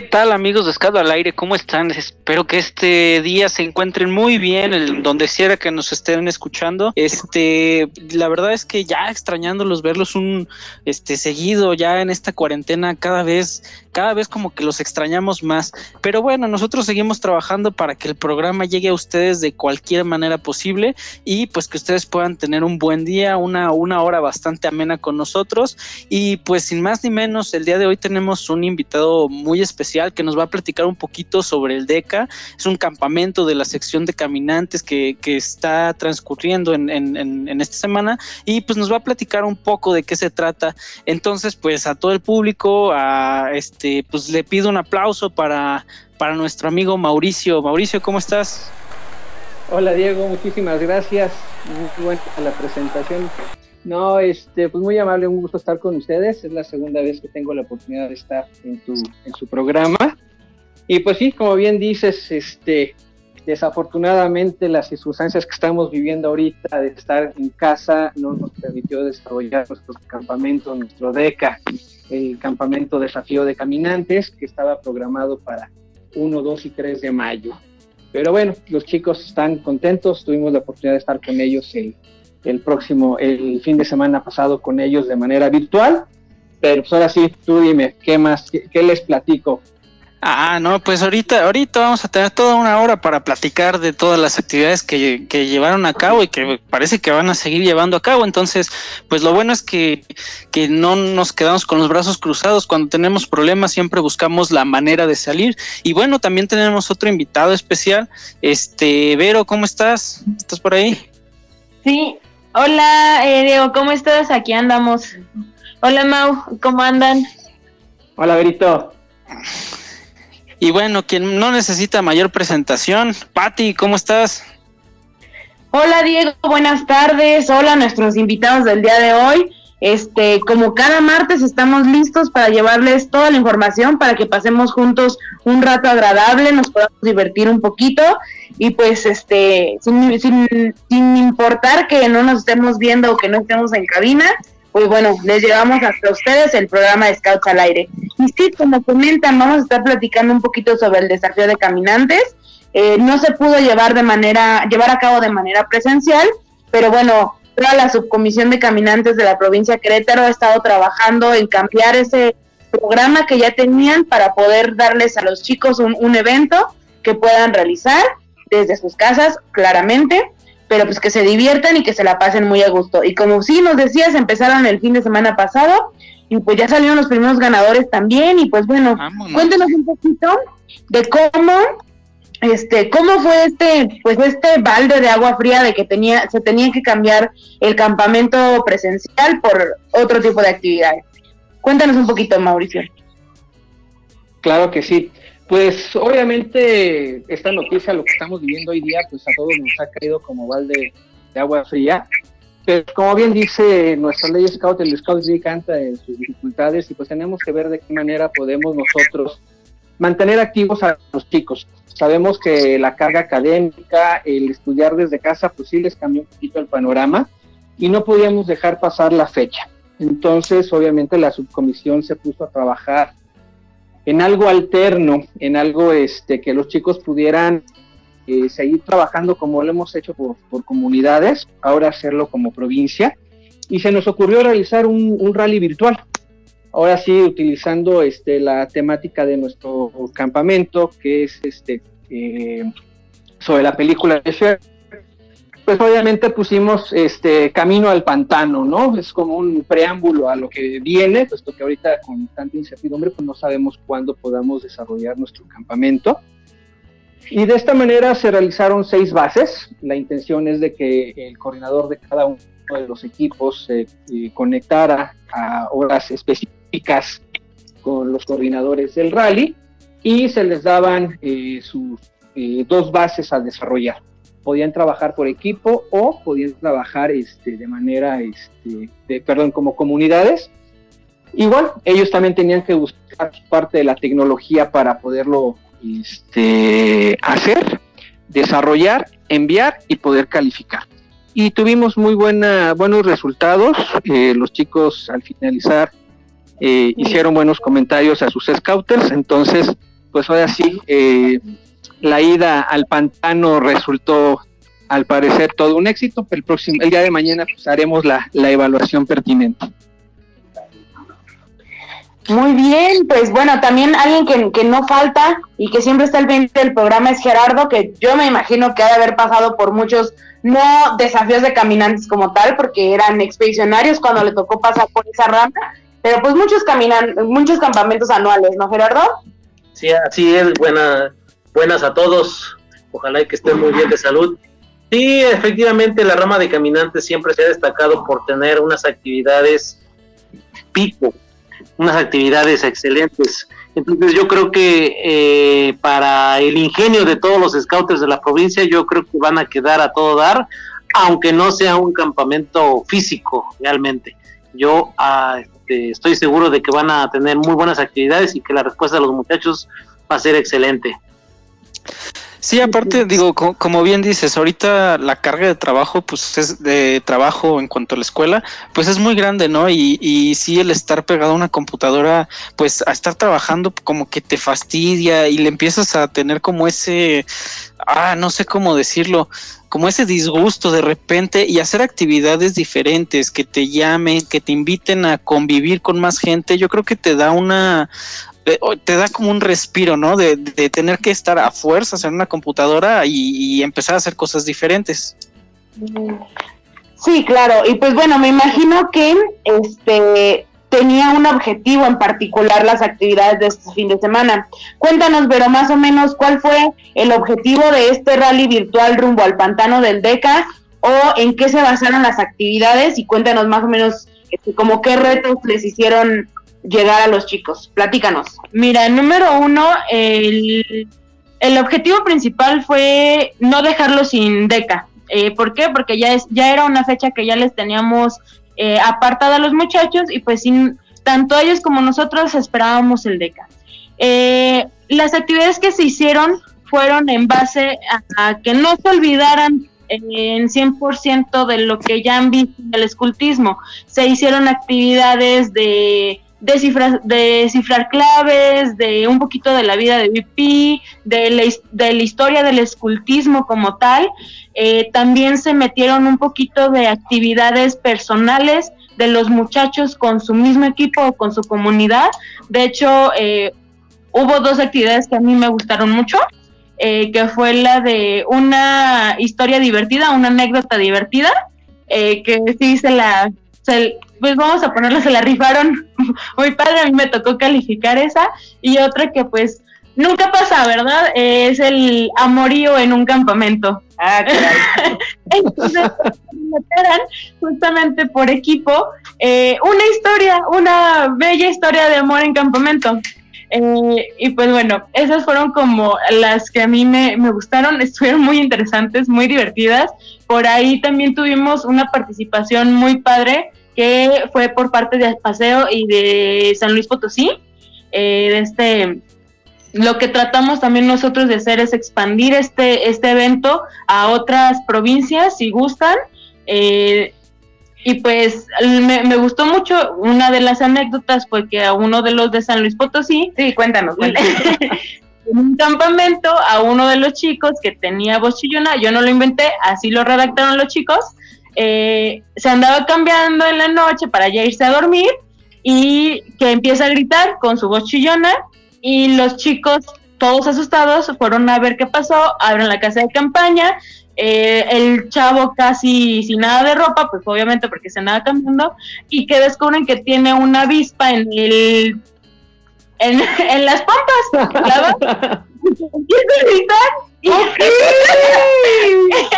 ¿Qué tal amigos de Escado al Aire? ¿Cómo están? Espero que este día se encuentren muy bien, donde quiera que nos estén escuchando. Este, la verdad es que ya extrañándolos, verlos un este seguido ya en esta cuarentena, cada vez, cada vez como que los extrañamos más. Pero bueno, nosotros seguimos trabajando para que el programa llegue a ustedes de cualquier manera posible y pues que ustedes puedan tener un buen día, una, una hora bastante amena con nosotros. Y pues sin más ni menos, el día de hoy tenemos un invitado muy especial que nos va a platicar un poquito sobre el DECA. Es un campamento de la sección de caminantes que, que está transcurriendo en, en, en, esta semana y pues nos va a platicar un poco de qué se trata. Entonces, pues a todo el público, a este, pues le pido un aplauso para, para nuestro amigo Mauricio. Mauricio, ¿cómo estás? Hola Diego, muchísimas gracias. Muy buena la presentación. No, este, pues muy amable, un gusto estar con ustedes. Es la segunda vez que tengo la oportunidad de estar en tu, en su programa. Y pues sí, como bien dices, este, desafortunadamente las circunstancias que estamos viviendo ahorita de estar en casa no nos permitió desarrollar nuestro campamento, nuestro DECA, el campamento desafío de caminantes que estaba programado para 1, 2 y 3 de mayo. Pero bueno, los chicos están contentos, tuvimos la oportunidad de estar con ellos el el próximo, el fin de semana pasado con ellos de manera virtual. Pero pues ahora sí, tú dime, ¿qué más? ¿Qué, les platico? Ah, no, pues ahorita, ahorita vamos a tener toda una hora para platicar de todas las actividades que, que, llevaron a cabo y que parece que van a seguir llevando a cabo. Entonces, pues lo bueno es que, que no nos quedamos con los brazos cruzados. Cuando tenemos problemas siempre buscamos la manera de salir. Y bueno, también tenemos otro invitado especial. Este, Vero, ¿cómo estás? ¿Estás por ahí? Sí, Hola, eh, Diego, ¿cómo estás? Aquí andamos. Hola, Mau, ¿cómo andan? Hola, Berito. Y bueno, quien no necesita mayor presentación, Patti, ¿cómo estás? Hola, Diego, buenas tardes. Hola, nuestros invitados del día de hoy. Este, como cada martes estamos listos para llevarles toda la información para que pasemos juntos un rato agradable, nos podamos divertir un poquito y pues este, sin, sin, importar que no nos estemos viendo o que no estemos en cabina, pues bueno, les llevamos hasta ustedes el programa de Scouts al aire. Y sí, como comentan, vamos a estar platicando un poquito sobre el desafío de caminantes. Eh, no se pudo llevar de manera, llevar a cabo de manera presencial, pero bueno, toda la subcomisión de caminantes de la provincia de Querétaro ha estado trabajando en cambiar ese programa que ya tenían para poder darles a los chicos un, un evento que puedan realizar desde sus casas, claramente, pero pues que se diviertan y que se la pasen muy a gusto. Y como sí nos decías, empezaron el fin de semana pasado y pues ya salieron los primeros ganadores también y pues bueno, cuéntenos un poquito de cómo este cómo fue este pues este balde de agua fría de que tenía se tenía que cambiar el campamento presencial por otro tipo de actividades. Cuéntanos un poquito, Mauricio. Claro que sí. Pues obviamente esta noticia, lo que estamos viviendo hoy día, pues a todos nos ha caído como balde de agua fría. Pero como bien dice nuestra ley Scout, el Scout sí canta en sus dificultades y pues tenemos que ver de qué manera podemos nosotros mantener activos a los chicos. Sabemos que la carga académica, el estudiar desde casa, pues sí les cambió un poquito el panorama y no podíamos dejar pasar la fecha. Entonces, obviamente la subcomisión se puso a trabajar en algo alterno, en algo este, que los chicos pudieran eh, seguir trabajando como lo hemos hecho por, comunidades, ahora hacerlo como provincia. Y se nos ocurrió realizar un, rally virtual. Ahora sí, utilizando este, la temática de nuestro campamento, que es este, eh, sobre la película de Cher, pues obviamente pusimos este camino al pantano, ¿no? Es como un preámbulo a lo que viene, puesto que ahorita con tanta incertidumbre pues no sabemos cuándo podamos desarrollar nuestro campamento. Y de esta manera se realizaron seis bases. La intención es de que el coordinador de cada uno de los equipos se eh, conectara a horas específicas con los coordinadores del rally y se les daban eh, sus eh, dos bases a desarrollar. Podían trabajar por equipo o podían trabajar este, de manera, este, perdón, como comunidades. Igual, ellos también tenían que buscar parte de la tecnología para poderlo este, hacer, desarrollar, enviar y poder calificar. Y tuvimos muy buena, buenos resultados. Eh, los chicos al finalizar eh, hicieron buenos comentarios a sus scouters. Entonces, pues ahora sí, eh, la ida al pantano resultó al parecer todo un éxito. El próximo, el día de mañana pues, haremos la, la evaluación pertinente. Muy bien, pues bueno, también alguien que, que, no falta y que siempre está al pendiente del programa es Gerardo, que yo me imagino que ha de haber pasado por muchos, no desafíos de caminantes como tal, porque eran expedicionarios cuando le tocó pasar por esa rama, pero pues muchos caminan, muchos campamentos anuales, ¿no, Gerardo? Sí, así es, buena, buenas a todos, ojalá que estén muy bien de salud. Sí, efectivamente la rama de caminantes siempre se ha destacado por tener unas actividades pico, unas actividades excelentes. Entonces yo creo que eh, para el ingenio de todos los scouters de la provincia, yo creo que van a quedar a todo dar, aunque no sea un campamento físico realmente. Yo ah, estoy seguro de que van a tener muy buenas actividades y que la respuesta de los muchachos va a ser excelente. Sí, aparte, digo, como, bien dices, ahorita la carga de trabajo, pues es de trabajo en cuanto a la escuela, pues es muy grande, ¿no? Y, y sí, el estar pegado a una computadora, pues a estar trabajando como que te fastidia y le empiezas a tener como ese, ah, no sé cómo decirlo, como ese disgusto de repente y hacer actividades diferentes que te llamen, que te inviten a convivir con más gente, yo creo que te da una, te da como un respiro, ¿no? De, tener que estar a fuerzas en una computadora y, empezar a hacer cosas diferentes. Sí, claro. Y pues bueno, me imagino que este tenía un objetivo en particular las actividades de este fin de semana. Cuéntanos, pero más o menos, ¿cuál fue el objetivo de este rally virtual rumbo al pantano del DECA o en qué se basaron las actividades y cuéntanos más o menos este, como qué retos les hicieron llegar a los chicos? Platícanos. Mira, número uno, el, el objetivo principal fue no dejarlo sin DECA. Eh, ¿Por qué? Porque ya, es, ya era una fecha que ya les teníamos eh, apartada a los muchachos y pues sin, tanto ellos como nosotros esperábamos el DECA. Eh, las actividades que se hicieron fueron en base a, que no se olvidaran en 100% de lo que ya han visto en el escultismo. Se hicieron actividades de descifrar, cifrar claves, de un poquito de la vida de BP, de la, de la historia del escultismo como tal. Eh, también se metieron un poquito de actividades personales de los muchachos con su mismo equipo o con su comunidad. De hecho, eh, hubo dos actividades que a mí me gustaron mucho. Eh, que fue la de una historia divertida, una anécdota divertida, que sí se la, pues vamos a ponerlo, se la rifaron muy padre, a mí me tocó calificar esa, y otra que pues nunca pasa, ¿verdad? es el amorío en un campamento. Ah, Entonces, meterán justamente por equipo eh, una historia, una bella historia de amor en campamento. Eh, y pues bueno, esas fueron como las que a mí me, me, gustaron, estuvieron muy interesantes, muy divertidas. Por ahí también tuvimos una participación muy padre que fue por parte de Paseo y de San Luis Potosí. Eh, de este, lo que tratamos también nosotros de hacer es expandir este, este evento a otras provincias, si gustan. Eh, y pues me, me, gustó mucho, una de las anécdotas fue que a uno de los de San Luis Potosí, sí, cuéntanos, cuéntanos. en un campamento a uno de los chicos que tenía voz chillona, yo no lo inventé, así lo redactaron los chicos, eh, se andaba cambiando en la noche para ya irse a dormir y que empieza a gritar con su voz chillona y los chicos, todos asustados, fueron a ver qué pasó, abren la casa de campaña, eh, el chavo casi sin nada de ropa, pues obviamente porque se andaba cambiando, y que descubren que tiene una avispa en el en, las pompas, y Entonces,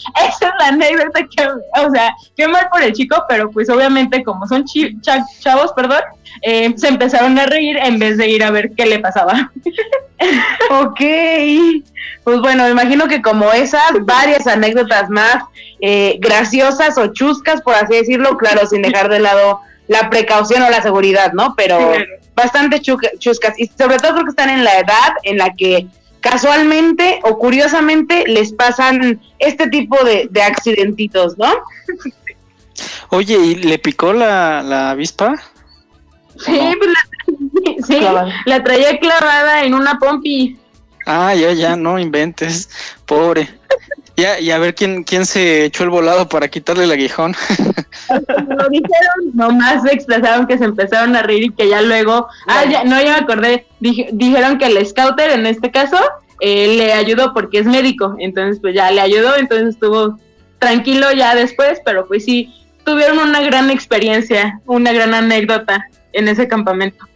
esa es la anécdota que, o sea, qué mal por el chico, pero pues obviamente como son chavos, perdón, eh, se empezaron a reír en vez de ir a ver qué le pasaba. ok, pues bueno, me imagino que como esas, varias anécdotas más eh, graciosas o chuscas, por así decirlo, claro, sin dejar de lado la precaución o la seguridad, ¿no? Pero bastante chuscas y sobre todo creo que están en la edad en la que casualmente o curiosamente les pasan este tipo de, de accidentitos, ¿no? Oye, ¿y le picó la, la avispa? Sí, pues la, sí la traía clavada en una pompi. Ah, ya, ya, no inventes, pobre. Ya, y a ver quién, quién se echó el volado para quitarle el aguijón. Lo dijeron, nomás se expresaron que se empezaron a reír y que ya luego, ah, ya, no, ya me acordé, dijeron que el scouter en este caso eh, le ayudó porque es médico, entonces pues ya le ayudó, entonces estuvo tranquilo ya después, pero pues sí, tuvieron una gran experiencia, una gran anécdota en ese campamento.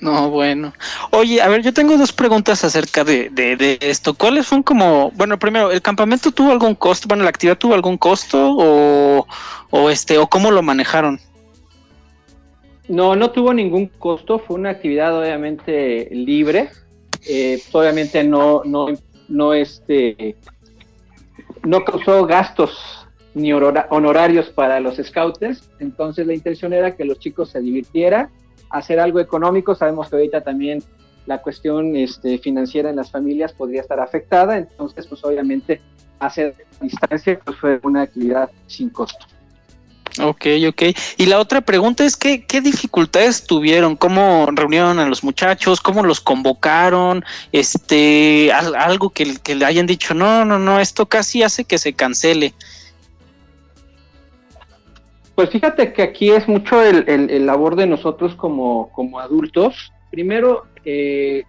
No, bueno. Oye, a ver, yo tengo dos preguntas acerca de, de, esto. ¿Cuáles son como, bueno, primero, ¿el campamento tuvo algún costo? Bueno, ¿la actividad tuvo algún costo o, o este, o cómo lo manejaron? No, no tuvo ningún costo, fue una actividad obviamente libre. Eh, obviamente no, no, no, este, no causó gastos ni honorarios para los scouters. Entonces la intención era que los chicos se divirtieran hacer algo económico. Sabemos que ahorita también la cuestión este, financiera en las familias podría estar afectada, entonces pues obviamente hacer distancia pues, fue una actividad sin costo. Ok, ok. Y la otra pregunta es ¿qué, qué dificultades tuvieron, cómo reunieron a los muchachos, cómo los convocaron, este, algo que, que le hayan dicho, no, no, no, esto casi hace que se cancele. Pues fíjate que aquí es mucho el, labor de nosotros como, adultos. Primero, eh,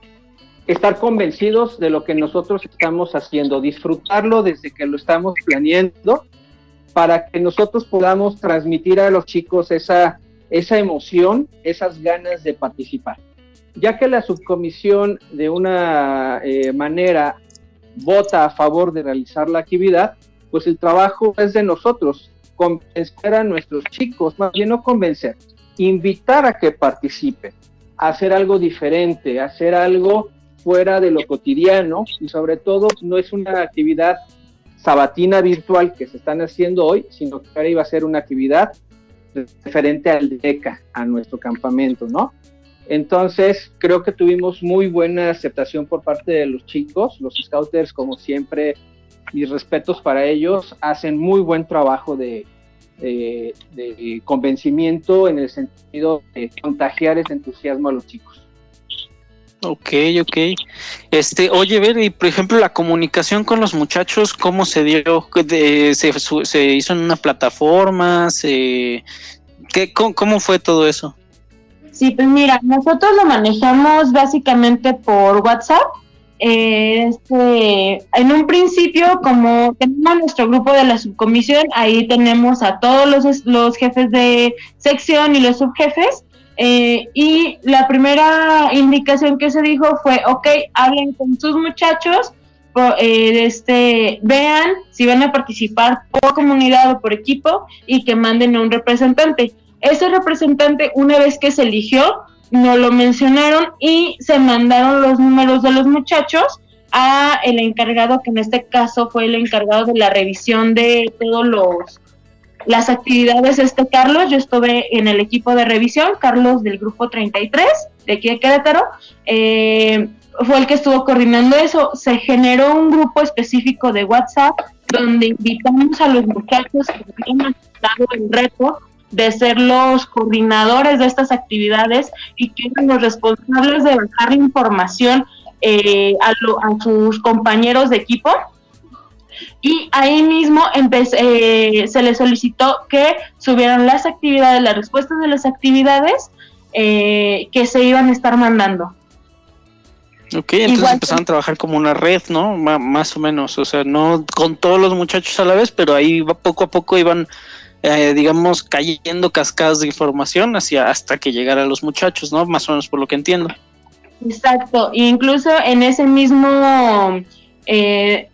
estar convencidos de lo que nosotros estamos haciendo, disfrutarlo desde que lo estamos planeando, para que nosotros podamos transmitir a los chicos esa, esa emoción, esas ganas de participar. Ya que la subcomisión de una eh, manera vota a favor de realizar la actividad, pues el trabajo es de nosotros, convencer a nuestros chicos, más bien no convencer, invitar a que participen, hacer algo diferente, hacer algo fuera de lo cotidiano y sobre todo no es una actividad sabatina virtual que se están haciendo hoy, sino que ahora iba a ser una actividad referente al DECA, a nuestro campamento, ¿no? Entonces, creo que tuvimos muy buena aceptación por parte de los chicos, los scouters, como siempre, mis respetos para ellos, hacen muy buen trabajo de, de, convencimiento en el sentido de contagiar ese entusiasmo a los chicos. Ok, ok. Este, oye, ver, y por ejemplo, la comunicación con los muchachos, ¿cómo se dio? De, se, se, hizo en una plataforma? Se, ¿qué, cómo, fue todo eso? Sí, pues mira, nosotros lo manejamos básicamente por WhatsApp este, en un principio, como tenemos nuestro grupo de la subcomisión, ahí tenemos a todos los, los jefes de sección y los subjefes. Eh, y la primera indicación que se dijo fue, ok, hablen con sus muchachos, eh, este, vean si van a participar por comunidad o por equipo y que manden a un representante. Ese representante, una vez que se eligió, no lo mencionaron y se mandaron los números de los muchachos a el encargado, que en este caso fue el encargado de la revisión de todos los las actividades, este Carlos, yo estuve en el equipo de revisión, Carlos del grupo 33, de aquí de Querétaro, eh, fue el que estuvo coordinando eso. Se generó un grupo específico de WhatsApp donde invitamos a los muchachos que habían estado en reto de ser los coordinadores de estas actividades y que eran los responsables de bajar la información eh, a, sus compañeros de equipo. Y ahí mismo eh, se les solicitó que subieran las actividades, las respuestas de las actividades eh, que se iban a estar mandando. Ok, entonces empezaron a trabajar como una red, ¿no? más o menos, o sea, no con todos los muchachos a la vez, pero ahí poco a poco iban eh, digamos, cayendo cascadas de información hacia hasta que llegara a los muchachos, ¿no? Más o menos por lo que entiendo. Exacto, incluso en ese mismo eh,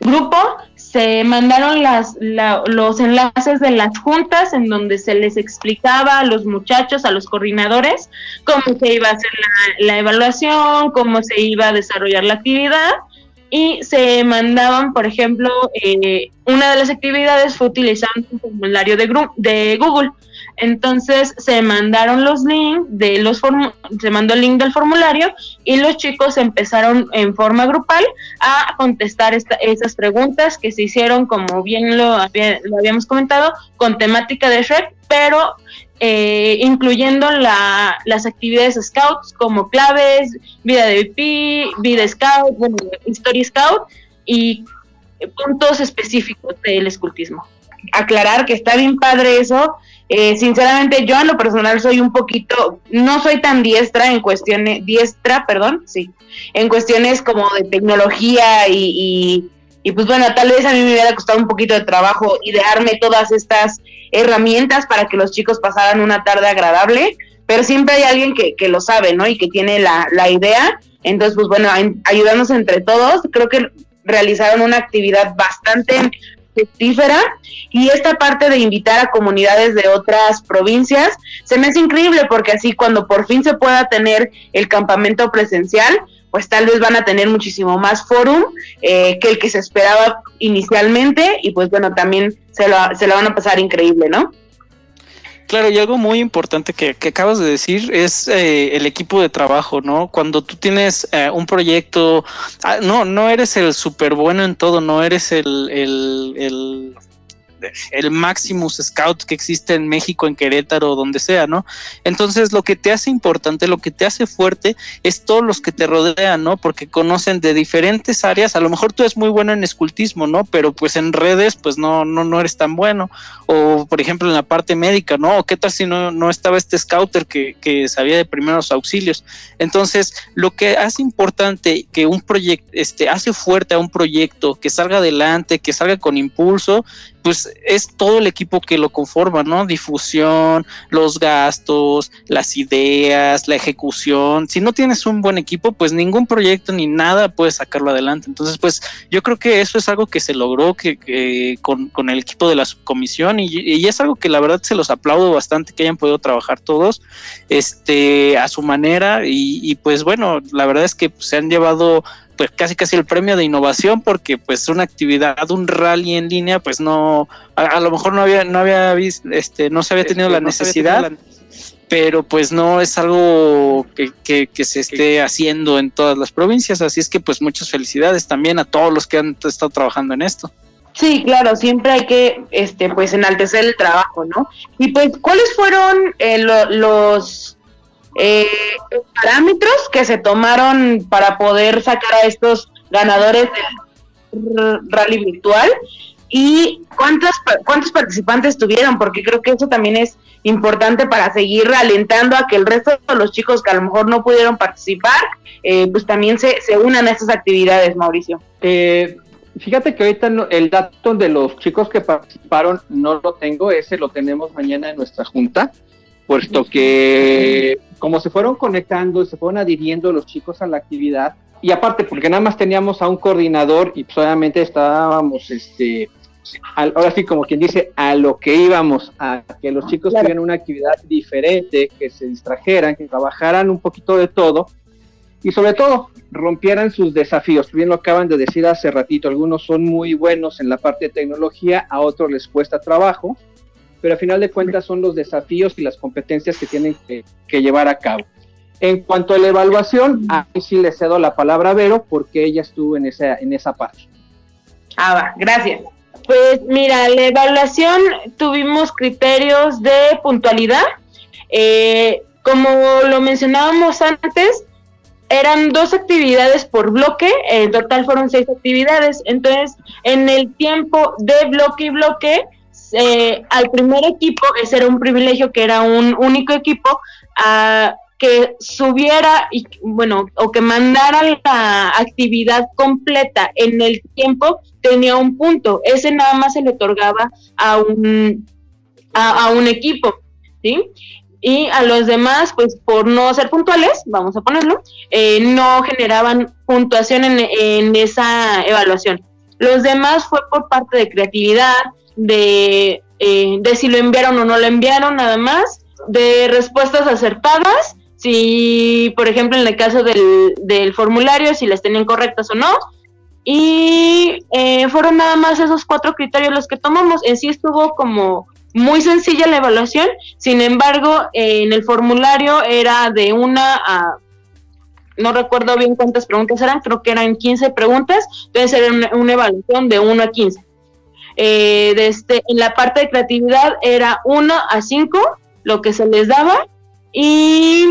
grupo se mandaron las, los enlaces de las juntas en donde se les explicaba a los muchachos, a los coordinadores, cómo se iba a hacer la, evaluación, cómo se iba a desarrollar la actividad y se mandaban, por ejemplo, eh, una de las actividades fue utilizando un formulario de, de Google. Entonces se mandaron los links de los se mandó el link del formulario y los chicos empezaron en forma grupal a contestar esas preguntas que se hicieron, como bien lo, lo habíamos comentado, con temática de Shrek, pero eh, incluyendo la, las actividades scouts como claves, vida de VP, vida scout, historia scout y puntos específicos del escultismo. Aclarar que está bien padre eso, eh, sinceramente, yo en lo personal soy un poquito, no soy tan diestra en cuestiones, diestra, perdón, sí, en cuestiones como de tecnología y, y, pues bueno, tal vez a mí me hubiera costado un poquito de trabajo idearme todas estas herramientas para que los chicos pasaran una tarde agradable, pero siempre hay alguien que, que lo sabe, ¿no? Y que tiene la, la idea. Entonces, pues bueno, ayudarnos entre todos, creo que realizaron una actividad bastante y esta parte de invitar a comunidades de otras provincias se me hace increíble porque así cuando por fin se pueda tener el campamento presencial, pues tal vez van a tener muchísimo más forum eh, que el que se esperaba inicialmente y pues bueno, también se lo, se lo van a pasar increíble, ¿no? Claro, y algo muy importante que, acabas de decir es eh, el equipo de trabajo, ¿no? Cuando tú tienes eh, un proyecto, ah, no, no eres el súper bueno en todo, no eres el, el, el el Maximus Scout que existe en México, en Querétaro, donde sea, ¿no? Entonces, lo que te hace importante, lo que te hace fuerte es todos los que te rodean, ¿no? Porque conocen de diferentes áreas. A lo mejor tú eres muy bueno en escultismo, ¿no? Pero pues en redes, pues no, no, no eres tan bueno. O, por ejemplo, en la parte médica, ¿no? ¿O qué tal si no, no estaba este scouter que, que sabía de primeros auxilios? Entonces, lo que hace importante que un proyecto, este, hace fuerte a un proyecto, que salga adelante, que salga con impulso, pues es todo el equipo que lo conforma, ¿no? Difusión, los gastos, las ideas, la ejecución. Si no tienes un buen equipo, pues ningún proyecto ni nada puede sacarlo adelante. Entonces, pues yo creo que eso es algo que se logró que, con, el equipo de la subcomisión y, es algo que la verdad se los aplaudo bastante que hayan podido trabajar todos este, a su manera y, pues bueno, la verdad es que se han llevado pues casi casi el premio de innovación porque pues una actividad, un rally en línea, pues no, a, lo mejor no había, no había visto, este, no se había tenido este, la necesidad, pero pues no es algo que, que, se esté haciendo en todas las provincias, así es que pues muchas felicidades también a todos los que han estado trabajando en esto. Sí, claro, siempre hay que, este, pues, enaltecer el trabajo, ¿no? Y pues, ¿cuáles fueron eh, los eh, parámetros que se tomaron para poder sacar a estos ganadores del rally virtual y cuántos, cuántos participantes tuvieron, porque creo que eso también es importante para seguir alentando a que el resto de los chicos que a lo mejor no pudieron participar, eh, pues también se, se unan a estas actividades, Mauricio. Eh, fíjate que ahorita el dato de los chicos que participaron no lo tengo, ese lo tenemos mañana en nuestra junta puesto que como se fueron conectando y se fueron adhiriendo los chicos a la actividad, y aparte porque nada más teníamos a un coordinador y pues obviamente estábamos, este, ahora sí como quien dice, a lo que íbamos, a que los chicos tuvieran una actividad diferente, que se distrajeran, que trabajaran un poquito de todo, y sobre todo rompieran sus desafíos. Bien lo acaban de decir hace ratito, algunos son muy buenos en la parte de tecnología, a otros les cuesta trabajo, pero al final de cuentas son los desafíos y las competencias que tienen que, llevar a cabo. En cuanto a la evaluación, ahí sí le cedo la palabra a Vero porque ella estuvo en esa, en esa parte. Ah, va, gracias. Pues mira, la evaluación tuvimos criterios de puntualidad. Eh, como lo mencionábamos antes, eran dos actividades por bloque, en total fueron seis actividades. Entonces, en el tiempo de bloque y bloque, eh, al primer equipo, ese era un privilegio que era un único equipo, a que subiera y bueno o que mandara la actividad completa en el tiempo tenía un punto ese nada más se le otorgaba a un a, un equipo sí y a los demás, pues por no ser puntuales, vamos a ponerlo, eh, no generaban puntuación en, esa evaluación. Los demás fue por parte de creatividad, de, eh, de si lo enviaron o no lo enviaron, nada más, de respuestas acertadas, si, por ejemplo, en el caso del, del formulario, si las tenían correctas o no, y eh, fueron nada más esos cuatro criterios los que tomamos. En sí estuvo como muy sencilla la evaluación, sin embargo, en el formulario era de una a, no recuerdo bien cuántas preguntas eran, creo que eran 15 preguntas, entonces era una, evaluación de 1 a 15. Eh, este, en la parte de creatividad era 1 a 5 lo que se les daba y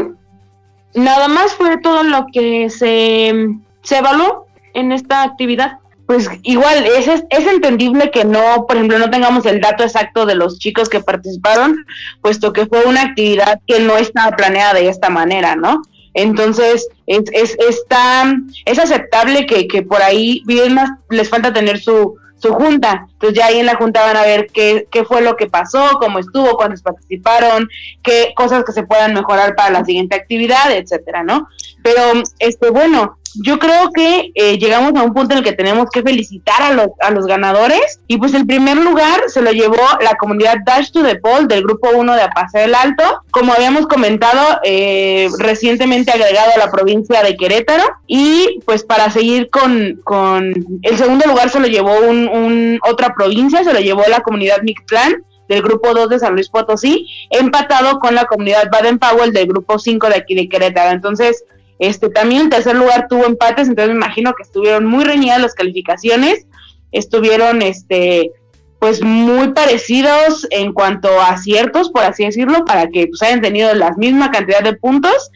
nada más fue todo lo que se, se evaluó en esta actividad pues igual es, es, entendible que no, por ejemplo, no tengamos el dato exacto de los chicos que participaron, puesto que fue una actividad que no estaba planeada de esta manera, ¿no? Entonces, es, es, está, es aceptable que, que por ahí bien les falta tener su, su junta. Entonces ya ahí en la junta van a ver qué, qué fue lo que pasó, cómo estuvo, cuántos participaron, qué cosas que se puedan mejorar para la siguiente actividad, etcétera, ¿no? Pero, este, bueno, yo creo que eh, llegamos a un punto en el que tenemos que felicitar a los, a los ganadores. Y pues el primer lugar se lo llevó la comunidad Dash to the Pole del grupo 1 de Apase del Alto, como habíamos comentado, eh, recientemente agregado a la provincia de Querétaro. Y pues para seguir con, con el segundo lugar se lo llevó un, otra provincia, se lo llevó la comunidad Mictlán del grupo 2 de San Luis Potosí, empatado con la comunidad Baden Powell del grupo 5 de aquí de Querétaro. Entonces, este, también el tercer lugar tuvo empates, entonces me imagino que estuvieron muy reñidas las calificaciones, estuvieron este, pues muy parecidos en cuanto a aciertos, por así decirlo, para que pues, hayan tenido la misma cantidad de puntos.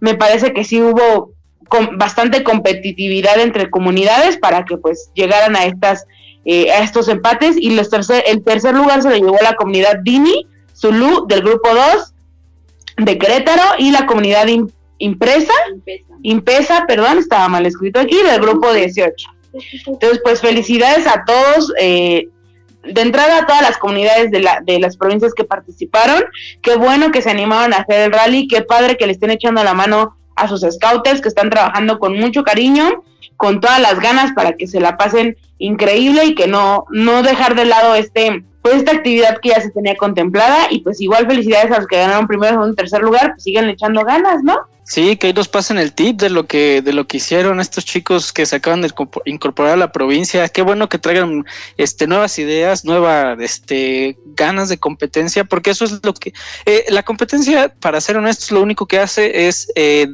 Me parece que sí hubo bastante competitividad entre comunidades para que pues llegaran a estas eh, a estos empates y los tercer, el tercer lugar se lo llevó la comunidad Dini, Zulu del grupo 2 de Querétaro y la comunidad impresa, Impesa, perdón, estaba mal escrito aquí, del grupo 18. Entonces, pues felicidades a todos, eh, de entrada a todas las comunidades de, la, de las provincias que participaron, qué bueno que se animaron a hacer el rally, qué padre que le estén echando la mano a sus scouters que están trabajando con mucho cariño, con todas las ganas para que se la pasen increíble y que no, no dejar de lado este pues esta actividad que ya se tenía contemplada y pues igual felicidades a los que ganaron primero, segundo, tercer lugar, pues sigan echando ganas, ¿no? Sí, que ahí nos pasen el tip de lo que de lo que hicieron estos chicos que se acaban de incorporar a la provincia. Qué bueno que traigan este nuevas ideas, nuevas este ganas de competencia, porque eso es lo que eh, la competencia, para ser honestos, lo único que hace es eh,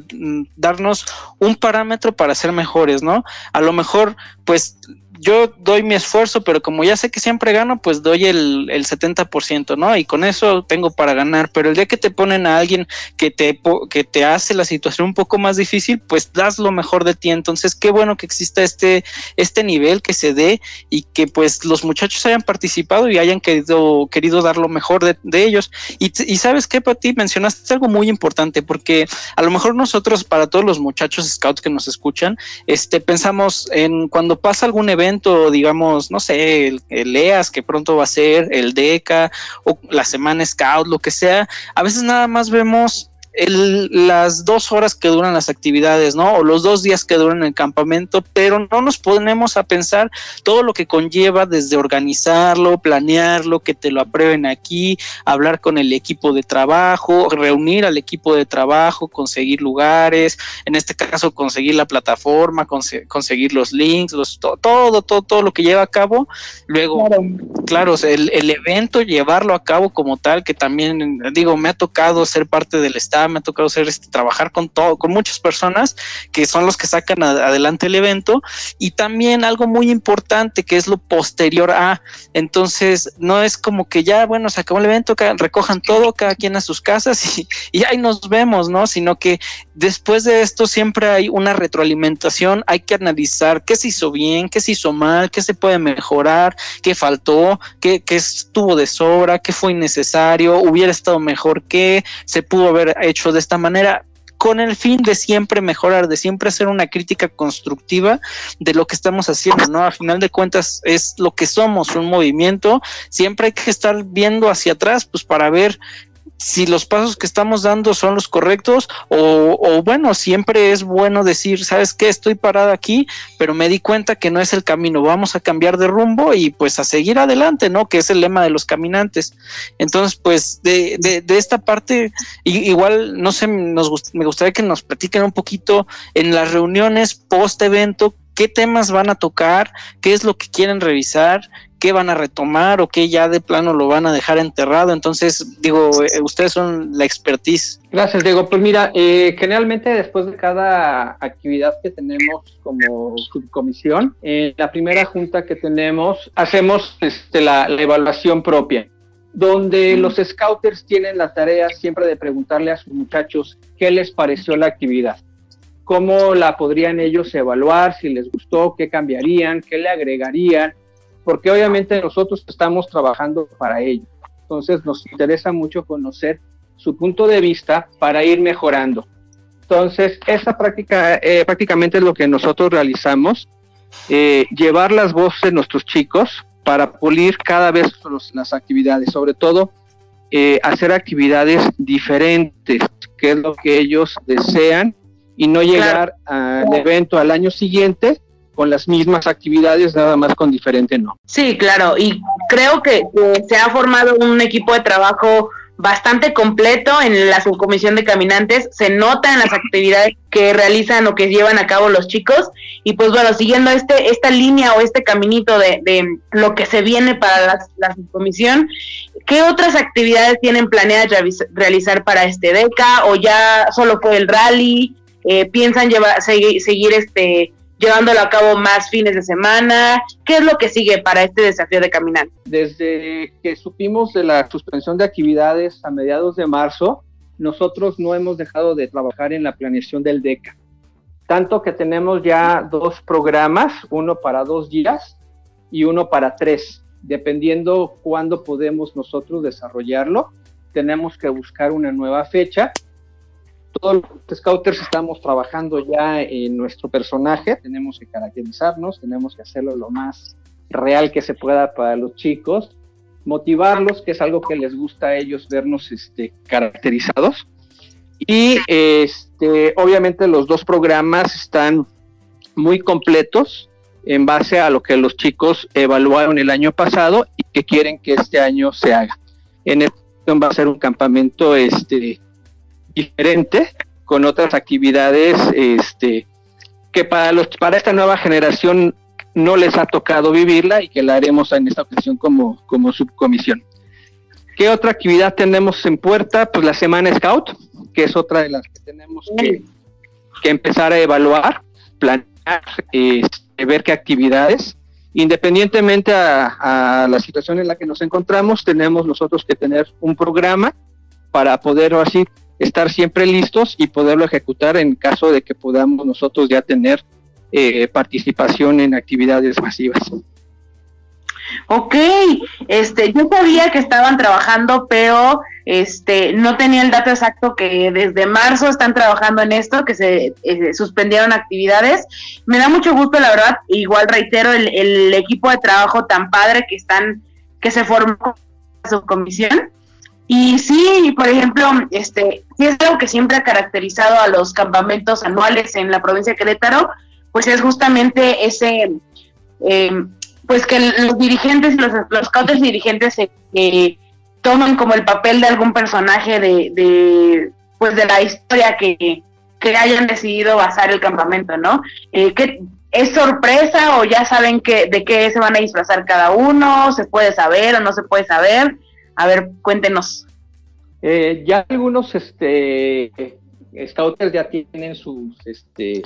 darnos un parámetro para ser mejores, ¿no? A lo mejor, pues yo doy mi esfuerzo, pero como ya sé que siempre gano, pues doy el, el 70%, ¿no? Y con eso tengo para ganar. Pero el día que te ponen a alguien que te, que te hace la situación un poco más difícil, pues das lo mejor de ti. Entonces, qué bueno que exista este, este nivel que se dé y que pues los muchachos hayan participado y hayan querido, querido dar lo mejor de, de ellos. Y, y sabes qué, Pati, mencionaste algo muy importante, porque a lo mejor nosotros, para todos los muchachos scouts que nos escuchan, este, pensamos en cuando pasa algún evento, digamos, no sé, el, el, EAS que pronto va a ser, el DECA o la Semana Scout, lo que sea, a veces nada más vemos el, las dos horas que duran las actividades, ¿no? O los dos días que duran el campamento, pero no nos ponemos a pensar todo lo que conlleva desde organizarlo, planearlo, que te lo aprueben aquí, hablar con el equipo de trabajo, reunir al equipo de trabajo, conseguir lugares, en este caso conseguir la plataforma, conseguir los links, los, todo, todo, todo, todo lo que lleva a cabo. Luego, claro, el, el evento, llevarlo a cabo como tal, que también, digo, me ha tocado ser parte del staff me ha tocado ser este, trabajar con todo, con muchas personas que son los que sacan adelante el evento y también algo muy importante que es lo posterior a, entonces no es como que ya, bueno, se acabó el evento, recojan todo, cada quien a sus casas y, y ahí nos vemos, ¿no? Sino que después de esto siempre hay una retroalimentación, hay que analizar qué se hizo bien, qué se hizo mal, qué se puede mejorar, qué faltó, qué, qué estuvo de sobra, qué fue innecesario, hubiera estado mejor que, se pudo haber hecho de esta manera con el fin de siempre mejorar, de siempre hacer una crítica constructiva de lo que estamos haciendo, ¿no? A final de cuentas es lo que somos, un movimiento, siempre hay que estar viendo hacia atrás, pues para ver si los pasos que estamos dando son los correctos o, o, bueno, siempre es bueno decir, sabes qué, estoy parada aquí, pero me di cuenta que no es el camino, vamos a cambiar de rumbo y pues a seguir adelante, ¿no? Que es el lema de los caminantes. Entonces, pues de, de, de esta parte, igual, no sé, nos, me gustaría que nos platiquen un poquito en las reuniones post evento, qué temas van a tocar, qué es lo que quieren revisar, qué van a retomar o qué ya de plano lo van a dejar enterrado. Entonces, digo, eh, ustedes son la expertise. Gracias, Diego. Pues mira, eh, generalmente después de cada actividad que tenemos como subcomisión, en la primera junta que tenemos, hacemos este, la, evaluación propia donde los scouters tienen la tarea siempre de preguntarle a sus muchachos qué les pareció la actividad, cómo la podrían ellos evaluar, si les gustó, qué cambiarían, qué le agregarían, porque obviamente nosotros estamos trabajando para ello. Entonces nos interesa mucho conocer su punto de vista para ir mejorando. Entonces, esa práctica eh, prácticamente es lo que nosotros realizamos, eh, llevar las voces de nuestros chicos para pulir cada vez las actividades, sobre todo eh, hacer actividades diferentes, que es lo que ellos desean, y no llegar al evento al año siguiente con las mismas actividades, nada más con diferente no. Sí, claro, y creo que, se ha formado un equipo de trabajo bastante completo en la subcomisión de caminantes, se nota en las actividades que realizan o que llevan a cabo los chicos y pues bueno, siguiendo este esta línea o este caminito de, de lo que se viene para la, subcomisión, ¿qué otras actividades tienen planeadas realizar para este DECA o ya solo fue el rally? Eh, ¿Piensan llevar, seguir, seguir este llevándolo a cabo más fines de semana? ¿Qué es lo que sigue para este desafío de caminar? Desde que supimos de la suspensión de actividades a mediados de marzo, nosotros no hemos dejado de trabajar en la planeación del DECA. Tanto que tenemos ya dos programas, uno para dos días y uno para tres. Dependiendo cuándo podemos nosotros desarrollarlo, tenemos que buscar una nueva fecha todos los scouters estamos trabajando ya en nuestro personaje, tenemos que caracterizarnos, tenemos que hacerlo lo más real que se pueda para los chicos, motivarlos, que es algo que les gusta a ellos vernos este, caracterizados. Y este, obviamente los dos programas están muy completos en base a lo que los chicos evaluaron el año pasado y que quieren que este año se haga. En esta va a ser un campamento este, diferente con otras actividades este, que para, los, para esta nueva generación no les ha tocado vivirla y que la haremos en esta ocasión como, como subcomisión. ¿Qué otra actividad tenemos en puerta? Pues la Semana Scout, que es otra de las que tenemos que, empezar a evaluar, planear, este, ver qué actividades. Independientemente a, a, la situación en la que nos encontramos, tenemos nosotros que tener un programa para poder así estar siempre listos y poderlo ejecutar en caso de que podamos nosotros ya tener eh, participación en actividades masivas. Ok, este, yo sabía que estaban trabajando, pero este, no tenía el dato exacto que desde marzo están trabajando en esto, que se eh, suspendieron actividades. Me da mucho gusto, la verdad. Igual reitero el, el equipo de trabajo tan padre que están, que se formó su comisión. Y sí, por ejemplo, este, sí es algo que siempre ha caracterizado a los campamentos anuales en la provincia de Querétaro, pues es justamente ese, em, pues que los dirigentes, los, los cautes dirigentes se eh, toman como el papel de algún personaje de, de pues de la historia que, que hayan decidido basar el campamento, ¿no? Eh, ¿Es sorpresa o ya saben que, de qué se van a disfrazar cada uno? ¿Se puede saber o no se puede saber? A ver, cuéntenos. Eh, ya algunos este, scouters ya tienen sus, este,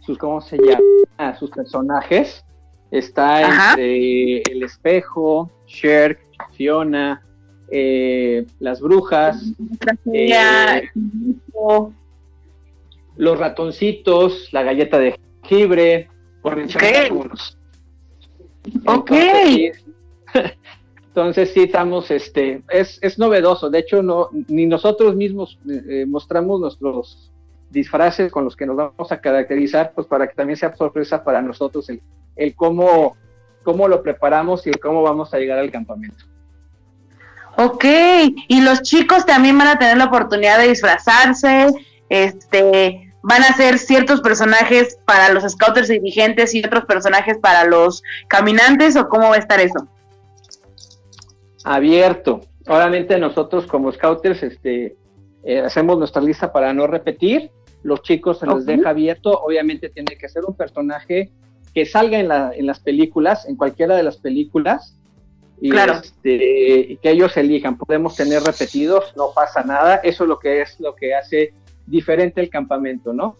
sus, ¿cómo se llama? Sus personajes. Está el espejo, Sherk, Fiona, eh, las brujas, eh, los ratoncitos, la galleta de jengibre, por mencionar algunos. Ok. Entonces sí estamos, este, es, es novedoso. De hecho, no, ni nosotros mismos eh, mostramos nuestros disfraces con los que nos vamos a caracterizar, pues para que también sea sorpresa para nosotros el, el cómo, cómo lo preparamos y el cómo vamos a llegar al campamento. Ok, y los chicos también van a tener la oportunidad de disfrazarse, este, van a ser ciertos personajes para los scouters dirigentes y otros personajes para los caminantes, o cómo va a estar eso? Abierto. Obviamente nosotros como scouters este, eh, hacemos nuestra lista para no repetir. Los chicos se les deja abierto. Obviamente tiene que ser un personaje que salga en, la, en las películas, en cualquiera de las películas y Claro. este, que ellos elijan. Podemos tener repetidos, no pasa nada. Eso es lo que es lo que hace diferente el campamento, ¿no?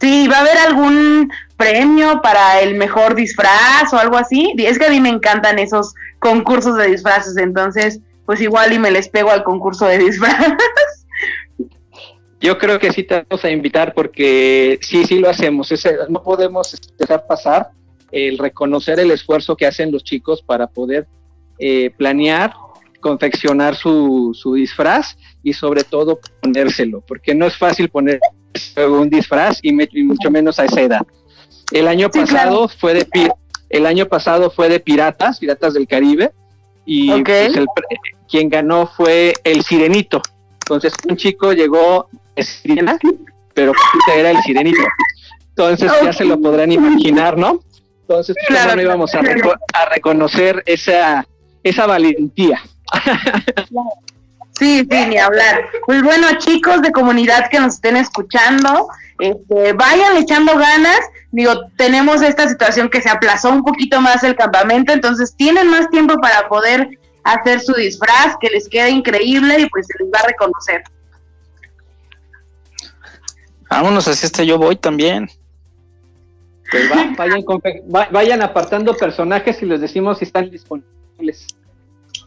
Sí, ¿va a haber algún premio para el mejor disfraz o algo así? Es que a mí me encantan esos concursos de disfraces, entonces, pues igual y me les pego al concurso de disfraz. Yo creo que sí te vamos a invitar porque sí, sí lo hacemos. Ese- no podemos dejar pasar el reconocer el esfuerzo que hacen los chicos para poder eh, planear, confeccionar su, su disfraz y sobre todo ponérselo, porque no es fácil poner un disfraz y, me- y mucho menos a esa edad. El año Sí, pasado fue de el año pasado fue de piratas, piratas del Caribe y pues, el quien ganó fue el Sirenito. Entonces un chico llegó de sirena, pero era el Sirenito. Entonces ya se lo podrán imaginar, ¿no? Entonces ¿cómo Claro, no íbamos a, reco- a reconocer esa esa valentía. Sí, sí, ni hablar. Pues bueno, chicos de comunidad que nos estén escuchando, este, vayan echando ganas. Digo, tenemos esta situación que se aplazó un poquito más el campamento, entonces tienen más tiempo para poder hacer su disfraz, que les quede increíble y pues se les va a reconocer. Vámonos, así está, yo voy también. Pues va, vayan, vayan apartando personajes y les decimos si están disponibles.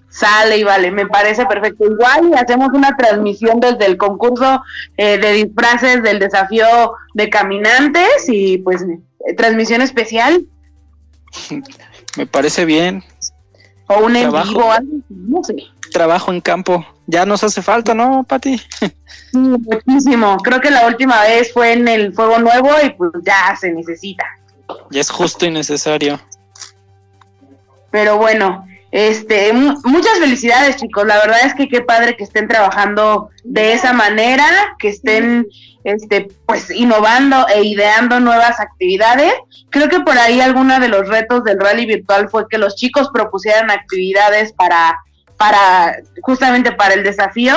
Sale y vale, me parece perfecto. Igual y hacemos una transmisión desde el concurso eh, de disfraces del desafío de caminantes y pues eh, transmisión especial Me parece bien. o un en Trabajo. vivo, algo no sé. Trabajo en campo. Ya nos hace falta, ¿no, Pati? Sí, muchísimo. Creo que la última vez fue en el Fuego Nuevo y pues ya se necesita. Ya es justo y necesario. Pero bueno, este, mu- muchas felicidades, chicos. La verdad es que qué padre que estén trabajando de esa manera, que estén, este, pues innovando e ideando nuevas actividades. Creo que por ahí alguno de los retos del rally virtual fue que los chicos propusieran actividades para, para, justamente para el desafío.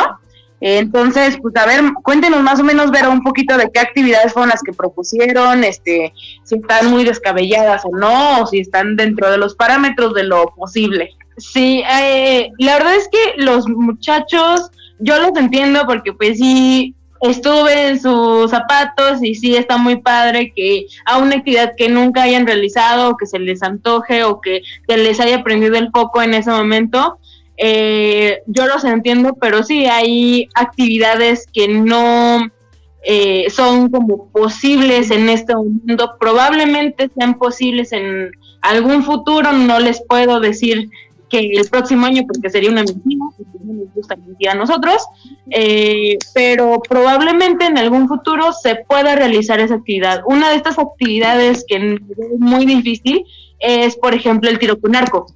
Entonces, pues a ver, cuéntenos más o menos, ver un poquito de qué actividades fueron las que propusieron, este, si están muy descabelladas o no, o si están dentro de los parámetros de lo posible. Sí, eh, la verdad es que los muchachos, yo los entiendo porque pues sí, estuve en sus zapatos y sí está muy padre que a una actividad que nunca hayan realizado o que se les antoje o que se les haya prendido el foco en ese momento, eh, yo los entiendo, pero sí hay actividades que no eh, son como posibles en este mundo, probablemente sean posibles en algún futuro, no les puedo decir que el próximo año, porque sería una mentira, porque no nos gusta mentir a nosotros, eh, pero probablemente en algún futuro se pueda realizar esa actividad. Una de estas actividades que es muy difícil es, por ejemplo, el tiro con arco,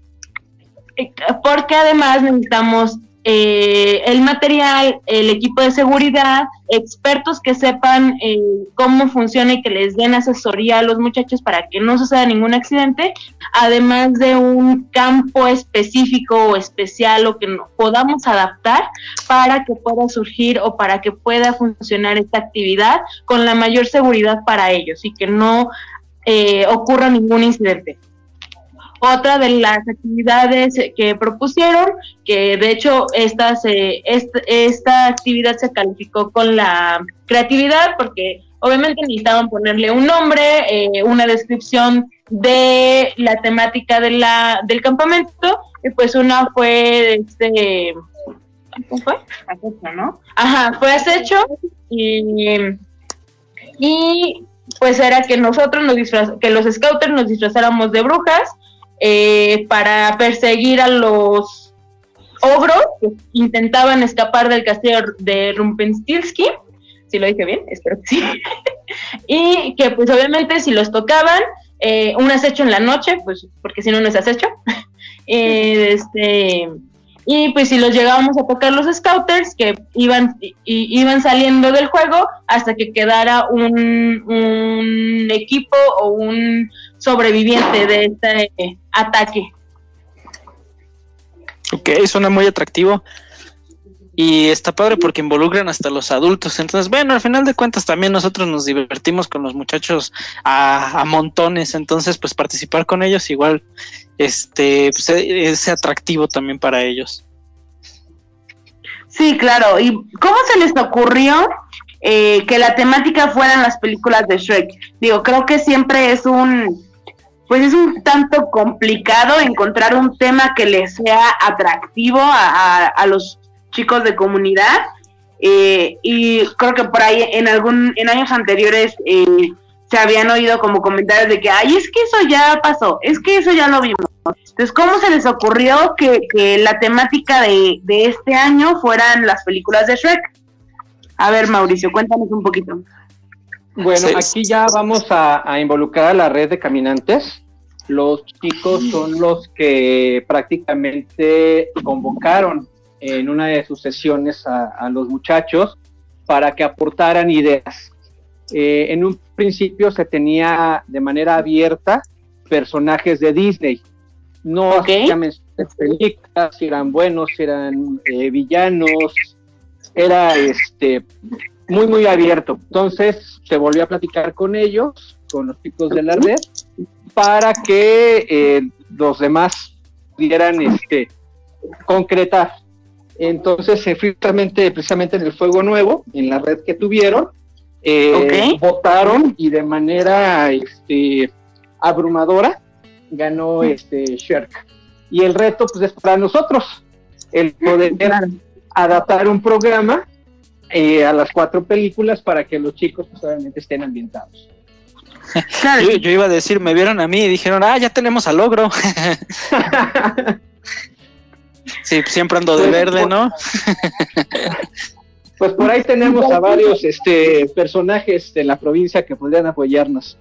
Eh, porque además necesitamos eh, el material, el equipo de seguridad, expertos que sepan eh, cómo funciona y que les den asesoría a los muchachos para que no suceda ningún accidente, además de un campo específico o especial o que podamos adaptar para que pueda surgir o para que pueda funcionar esta actividad con la mayor seguridad para ellos y que no eh, ocurra ningún incidente. Otra de las actividades que propusieron, que de hecho esta, se, esta, esta actividad se calificó con la creatividad porque obviamente necesitaban ponerle un nombre, eh, una descripción de la temática de la, del campamento, y pues una fue este ¿cómo fue? Acecho, ¿no? Ajá, fue acecho y, y pues era que nosotros nos disfraz que los scouters nos disfrazáramos de brujas eh, para perseguir a los ogros que intentaban escapar del castillo de Rumpenstiltskin, si lo dije bien, espero que sí, y que pues obviamente si los tocaban, eh, un acecho en la noche, pues porque si no no es acecho, este, y pues si los llegábamos a tocar los scouters que iban y, iban saliendo del juego hasta que quedara un equipo o un sobreviviente de este ataque. Ok, suena muy atractivo. Y está padre porque involucran hasta los adultos. Entonces, bueno, al final de cuentas también nosotros nos divertimos con los muchachos a, montones. Entonces, pues participar con ellos igual este pues, e, es atractivo también para ellos. Sí, claro. ¿Y cómo se les ocurrió eh, que la temática fueran las películas de Shrek? Digo, creo que siempre es un, pues es un tanto complicado encontrar un tema que les sea atractivo a, los chicos de comunidad. Eh, y creo que por ahí en algún en años anteriores eh, se habían oído como comentarios de que ay es que eso ya pasó es que eso ya lo vimos entonces cómo se les ocurrió que, la temática de, este año fueran las películas de Shrek a ver Mauricio cuéntanos un poquito bueno aquí ya vamos a, a involucrar a la red de caminantes los chicos son los que prácticamente convocaron en una de sus sesiones a, los muchachos para que aportaran ideas. Eh, en un principio se tenía de manera abierta personajes de Disney. No okay. películas, si eran buenos, si eran eh, villanos, era este muy muy abierto. Entonces se volvió a platicar con ellos, con los chicos de la red, para que eh, los demás pudieran este concretar. Entonces, precisamente, precisamente en el Fuego Nuevo, en la red que tuvieron, eh, votaron y de manera este, abrumadora ganó este Sherk. Y el reto pues es para nosotros, el poder adaptar un programa eh, a las cuatro películas para que los chicos pues, obviamente estén ambientados. yo, yo, iba a decir, me vieron a mí y dijeron, ah, ya tenemos al logro. Sí, siempre ando de pues, verde, ¿no? Pues por ahí tenemos a varios este, personajes de la provincia que podrían apoyarnos.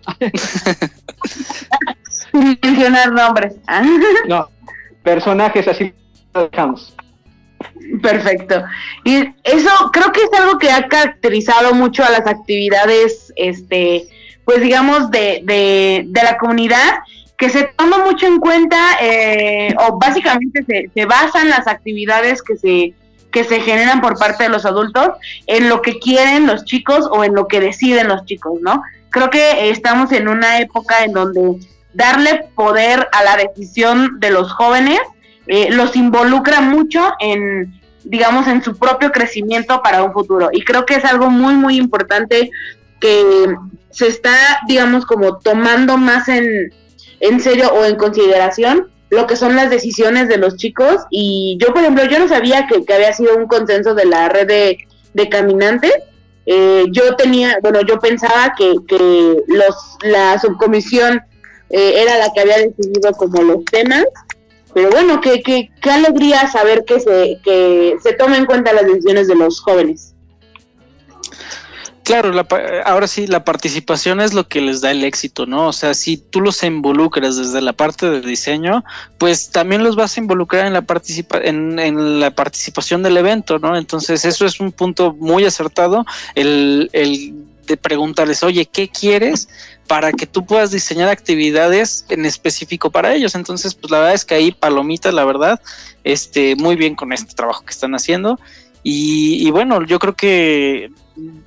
Sin mencionar nombres. no, personajes así dejamos. Perfecto. Y eso creo que es algo que ha caracterizado mucho a las actividades, este, pues digamos, de, de, de la comunidad que se toma mucho en cuenta eh, o básicamente se, se basan las actividades que se que se generan por parte de los adultos en lo que quieren los chicos o en lo que deciden los chicos, ¿no? Creo que estamos en una época en donde darle poder a la decisión de los jóvenes eh, los involucra mucho en, digamos, en su propio crecimiento para un futuro. Y creo que es algo muy, muy importante que se está, digamos, como tomando más en, en serio o en consideración lo que son las decisiones de los chicos. Y yo por ejemplo yo no sabía que, había sido un consenso de la red de, caminantes. Eh, yo tenía bueno yo pensaba que, que los la subcomisión eh, era la que había decidido como los temas pero bueno qué qué qué alegría saber que se que se tomen en cuenta las decisiones de los jóvenes Claro, ahora sí, la participación es lo que les da el éxito, ¿no? O sea, si tú los involucras desde la parte de diseño, pues también los vas a involucrar en la, participa en, la participación del evento, ¿no? Entonces, eso es un punto muy acertado, el, el de preguntarles, oye, ¿qué quieres? para que tú puedas diseñar actividades en específico para ellos. Entonces, pues la verdad es que ahí palomita, la verdad, este, muy bien con este trabajo que están haciendo. Y, y, bueno, yo creo que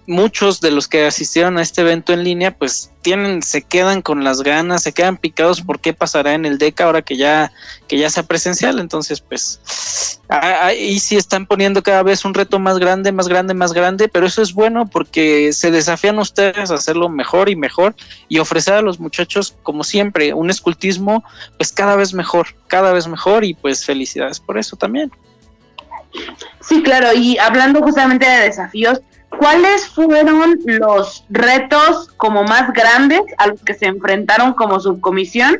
muchos de los que asistieron a este evento en línea, pues tienen, se quedan con las ganas, se quedan picados por qué pasará en el DECA ahora que ya, que ya sea presencial. Entonces, pues ahí sí están poniendo cada vez un reto más grande, más grande, más grande, pero eso es bueno porque se desafían ustedes a hacerlo mejor y mejor y ofrecer a los muchachos, como siempre, un escultismo, pues cada vez mejor, cada vez mejor y pues felicidades por eso también. Sí, claro, y hablando justamente de desafíos, ¿cuáles fueron los retos como más grandes a los que se enfrentaron como subcomisión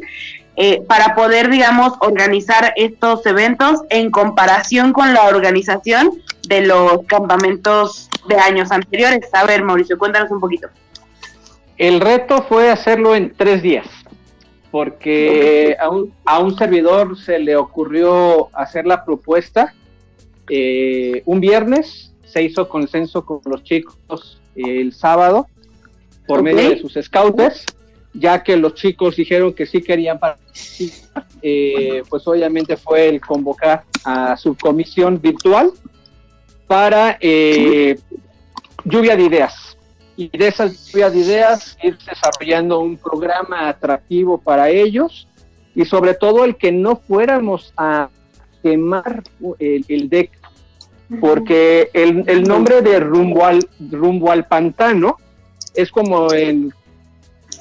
eh, para poder, digamos, organizar estos eventos en comparación con la organización de los campamentos de años anteriores? A ver, Mauricio, cuéntanos un poquito. El reto fue hacerlo en tres días, porque a un, a un servidor se le ocurrió hacer la propuesta eh, un viernes, se hizo consenso con los chicos el sábado por medio de sus scouters, ya que los chicos dijeron que sí querían participar, eh, pues obviamente fue el convocar a su comisión virtual para eh, lluvia de ideas. Y de esas lluvia de ideas ir desarrollando un programa atractivo para ellos y sobre todo el que no fuéramos a quemar el, el deck, porque el, el, nombre de rumbo al, rumbo al pantano es como en,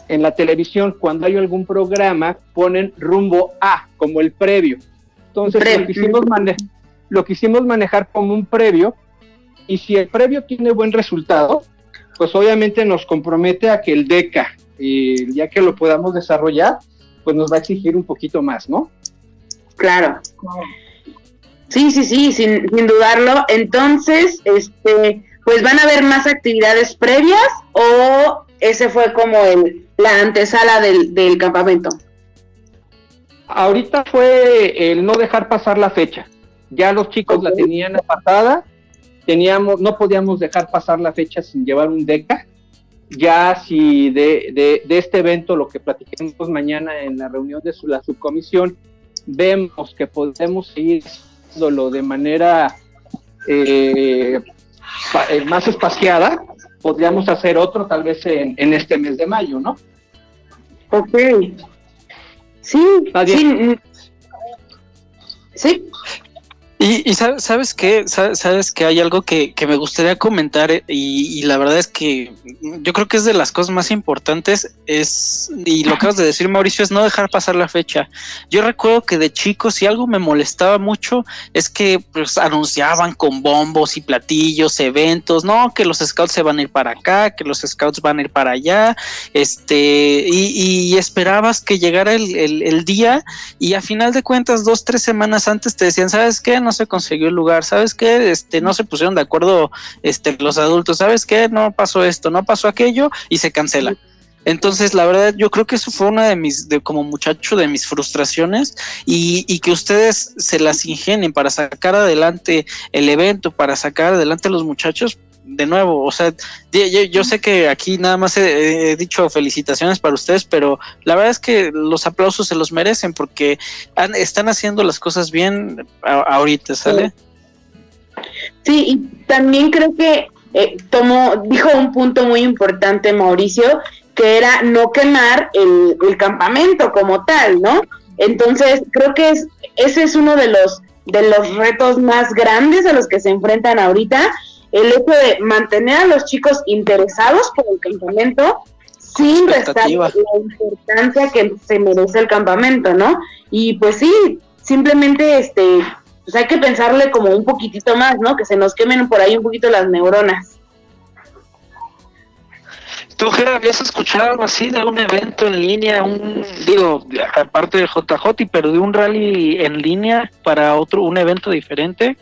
en la televisión, cuando hay algún programa, ponen rumbo a, como el previo. Entonces lo quisimos, lo quisimos manejar como un previo, y si el previo tiene buen resultado, pues obviamente nos compromete a que el DECA, y ya que lo podamos desarrollar, pues nos va a exigir un poquito más, ¿no? Claro. Sí, sí, sí, sin, sin dudarlo. Entonces, este, pues van a haber más actividades previas o ese fue como el, la antesala del, del campamento. Ahorita fue el no dejar pasar la fecha. Ya los chicos la tenían apartada, teníamos, no podíamos dejar pasar la fecha sin llevar un DECA. Ya si de, de, de este evento, lo que platiquemos mañana en la reunión de su, la subcomisión, vemos que podemos seguir haciéndolo de manera eh, más espaciada, podríamos hacer otro tal vez en, en, este mes de mayo, ¿no? Ok. Sí, sí. Sí. Y, y, sabes qué, sabes que hay algo que, que, me gustaría comentar eh, y, la verdad es que yo creo que es de las cosas más importantes es y lo que acabas de decir Mauricio es no dejar pasar la fecha. Yo recuerdo que de chico si algo me molestaba mucho es que pues anunciaban con bombos y platillos eventos, no que los scouts se van a ir para acá, que los scouts van a ir para allá, este y, y esperabas que llegara el, el, el día y a final de cuentas dos tres semanas antes te decían sabes qué no se consiguió el lugar, ¿sabes qué? Este, no se pusieron de acuerdo este, los adultos, ¿sabes qué? No pasó esto, no pasó aquello y se cancela. Entonces, la verdad, yo creo que eso fue una de mis, de, como muchacho, de mis frustraciones y, y, que ustedes se las ingenien para sacar adelante el evento, para sacar adelante a los muchachos. De nuevo, o sea, yo, sé que aquí nada más he, dicho felicitaciones para ustedes, pero la verdad es que los aplausos se los merecen porque están haciendo las cosas bien ahorita, ¿sale? Sí, y también creo que eh, tomó, dijo un punto muy importante Mauricio, que era no quemar el, el, campamento como tal, ¿no? Entonces, creo que es, ese es uno de los, de los retos más grandes a los que se enfrentan ahorita, el hecho de mantener a los chicos interesados por el campamento sin restar la importancia que se merece el campamento, ¿no? Y pues sí, simplemente este, pues hay que pensarle como un poquitito más, ¿no? Que se nos quemen por ahí un poquito las neuronas. ¿Tú, Gera, habías escuchado algo así de un evento en línea, un, digo, aparte del JJ, pero de un rally en línea para otro, un evento diferente?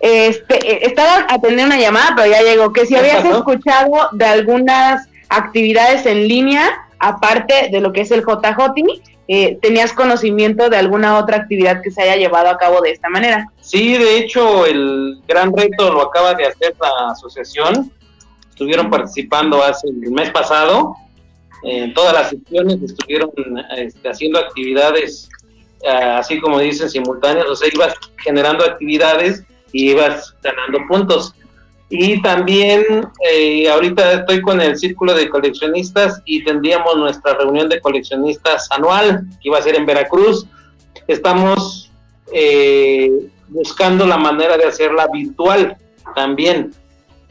Este, estaba atendiendo una llamada, pero ya llegó, que si habías escuchado de algunas actividades en línea, aparte de lo que es el JJ, eh, ¿tenías conocimiento de alguna otra actividad que se haya llevado a cabo de esta manera? Sí, de hecho, el gran reto lo acaba de hacer la asociación estuvieron participando hace el mes pasado. En todas las secciones estuvieron este, haciendo actividades, uh, así como dicen, simultáneas, o sea, ibas generando actividades y ibas ganando puntos. Y también eh, ahorita estoy con el círculo de coleccionistas y tendríamos nuestra reunión de coleccionistas anual, que iba a ser en Veracruz. Estamos eh, buscando la manera de hacerla virtual también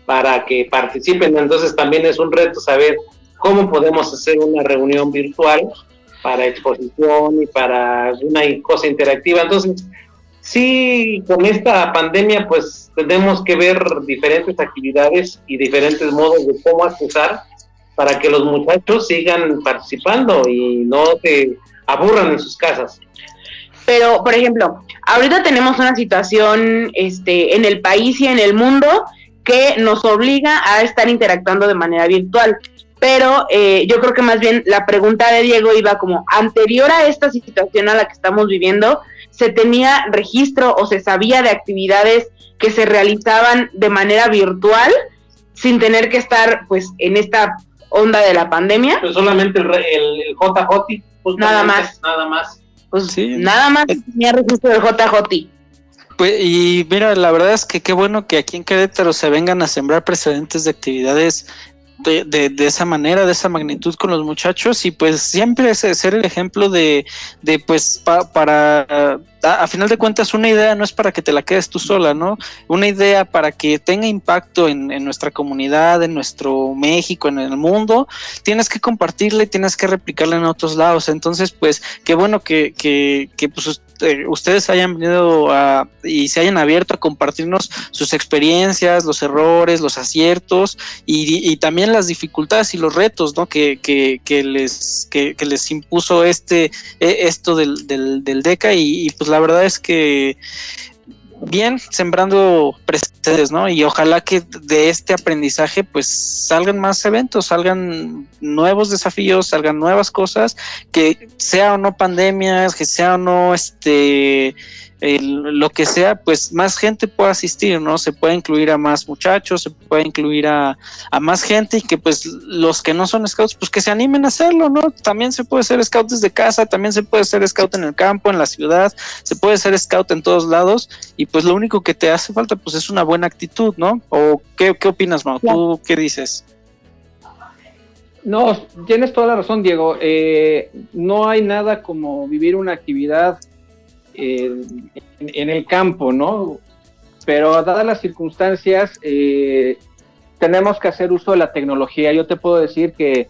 para que participen. Entonces también es un reto saber cómo podemos hacer una reunión virtual para exposición y para una cosa interactiva. Entonces, sí, con esta pandemia pues tenemos que ver diferentes actividades y diferentes modos de cómo accesar para que los muchachos sigan participando y no se aburran en sus casas. Pero, por ejemplo, ahorita tenemos una situación este, en el país y en el mundo que nos obliga a estar interactuando de manera virtual. Pero eh, yo creo que más bien la pregunta de Diego iba como anterior a esta situación a la que estamos viviendo, se tenía registro o se sabía de actividades que se realizaban de manera virtual sin tener que estar pues en esta onda de la pandemia. Pues solamente el, el, JJ, nada más. Nada más. Pues sí. nada más tenía registro del JJ. Pues, y mira, la verdad es que qué bueno que aquí en Querétaro se vengan a sembrar precedentes de actividades de, de, esa manera, de esa magnitud con los muchachos y pues siempre es ser el ejemplo de, de pues para a, final de cuentas una idea no es para que te la quedes tú sola, ¿no? Una idea para que tenga impacto en, nuestra comunidad, en nuestro México, en el mundo, tienes que compartirla y tienes que replicarla en otros lados. Entonces, pues, qué bueno que, que, que pues, eh, ustedes hayan venido a, y se hayan abierto a compartirnos sus experiencias, los errores, los aciertos y, también las dificultades y los retos, ¿no? Que, que, que les, que, les impuso este, e, esto del, del, del DECA y, y pues la verdad es que bien sembrando precedentes, ¿no? Y ojalá que de este aprendizaje pues salgan más eventos, salgan nuevos desafíos, salgan nuevas cosas, que sea o no pandemias, que sea o no este lo que sea, pues más gente pueda asistir, ¿no? Se puede incluir a más muchachos, se puede incluir a, más gente y que pues los que no son scouts, pues que se animen a hacerlo, ¿no? También se puede ser scout desde casa, también se puede ser scout en el campo, en la ciudad, se puede ser scout en todos lados y pues lo único que te hace falta pues es una buena actitud, ¿no? ¿O qué, qué opinas, Mau? ¿Tú qué dices? No, tienes toda la razón, Diego. Eh, no hay nada como vivir una actividad en, el campo, ¿no? Pero dadas las circunstancias, eh, tenemos que hacer uso de la tecnología. Yo te puedo decir que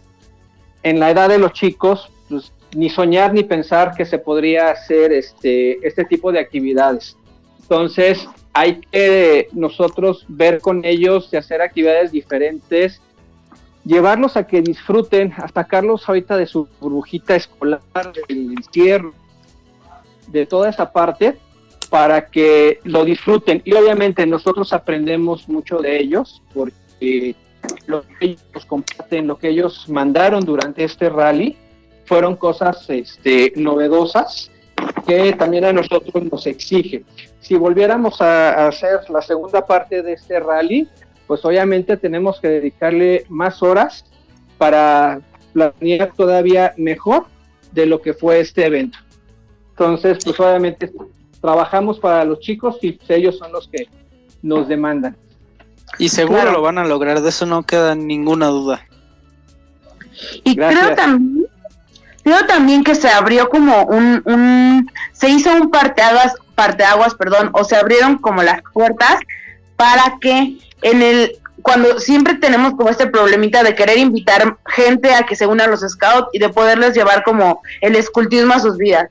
en la edad de los chicos, pues, ni soñar ni pensar que se podría hacer este, este tipo de actividades. Entonces, hay que nosotros ver con ellos y hacer actividades diferentes, llevarlos a que disfruten, a sacarlos ahorita de su burbujita escolar, del encierro, de toda esa parte para que lo disfruten. Y obviamente nosotros aprendemos mucho de ellos porque lo que ellos comparten, lo que ellos mandaron durante este rally, fueron cosas este, novedosas que también a nosotros nos exige. Si volviéramos a, hacer la segunda parte de este rally, pues obviamente tenemos que dedicarle más horas para planear todavía mejor de lo que fue este evento. Entonces, pues obviamente trabajamos para los chicos y ellos son los que nos demandan. Y seguro lo van a lograr, de eso no queda ninguna duda. Y creo también, creo también que se abrió como un, un se hizo un parteaguas, parteaguas, perdón, o se abrieron como las puertas para que en el cuando siempre tenemos como este problemita de querer invitar gente a que se una a los scouts y de poderles llevar como el escultismo a sus vidas.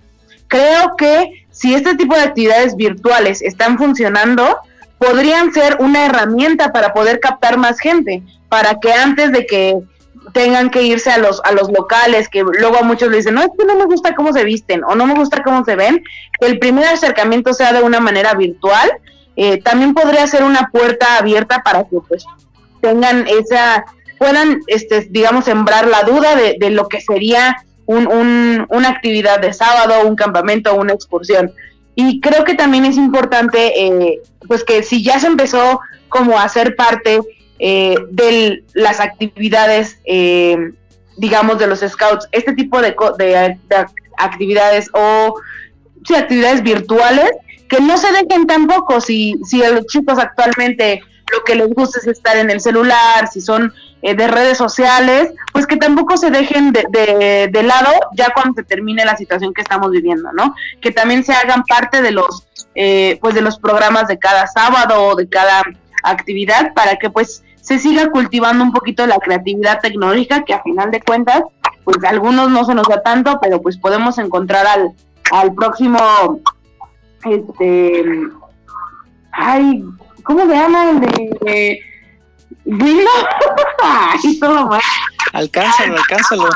Creo que si este tipo de actividades virtuales están funcionando, podrían ser una herramienta para poder captar más gente, para que antes de que tengan que irse a los a los locales, que luego a muchos le dicen, no, es que no me gusta cómo se visten o no me gusta cómo se ven, que el primer acercamiento sea de una manera virtual, eh, también podría ser una puerta abierta para que pues tengan esa, puedan, este, digamos, sembrar la duda de, de lo que sería un, una actividad de sábado, un campamento, una excursión. Y creo que también es importante, eh, pues que si ya se empezó como a ser parte eh, de las actividades, eh, digamos, de los scouts, este tipo de, de, actividades o sí, actividades virtuales, que no se dejen tampoco si, si los chicos actualmente lo que les gusta es estar en el celular, si son eh, de redes sociales, pues que tampoco se dejen de, de, lado ya cuando se termine la situación que estamos viviendo, ¿no? Que también se hagan parte de los, eh, pues de los programas de cada sábado o de cada actividad para que pues se siga cultivando un poquito la creatividad tecnológica que a final de cuentas, pues a algunos no se nos da tanto, pero pues podemos encontrar al, al próximo, este, ay, ¿cómo se llama? El de Dilo. Ay, todo mal. Alcánzalo, alcánzalo.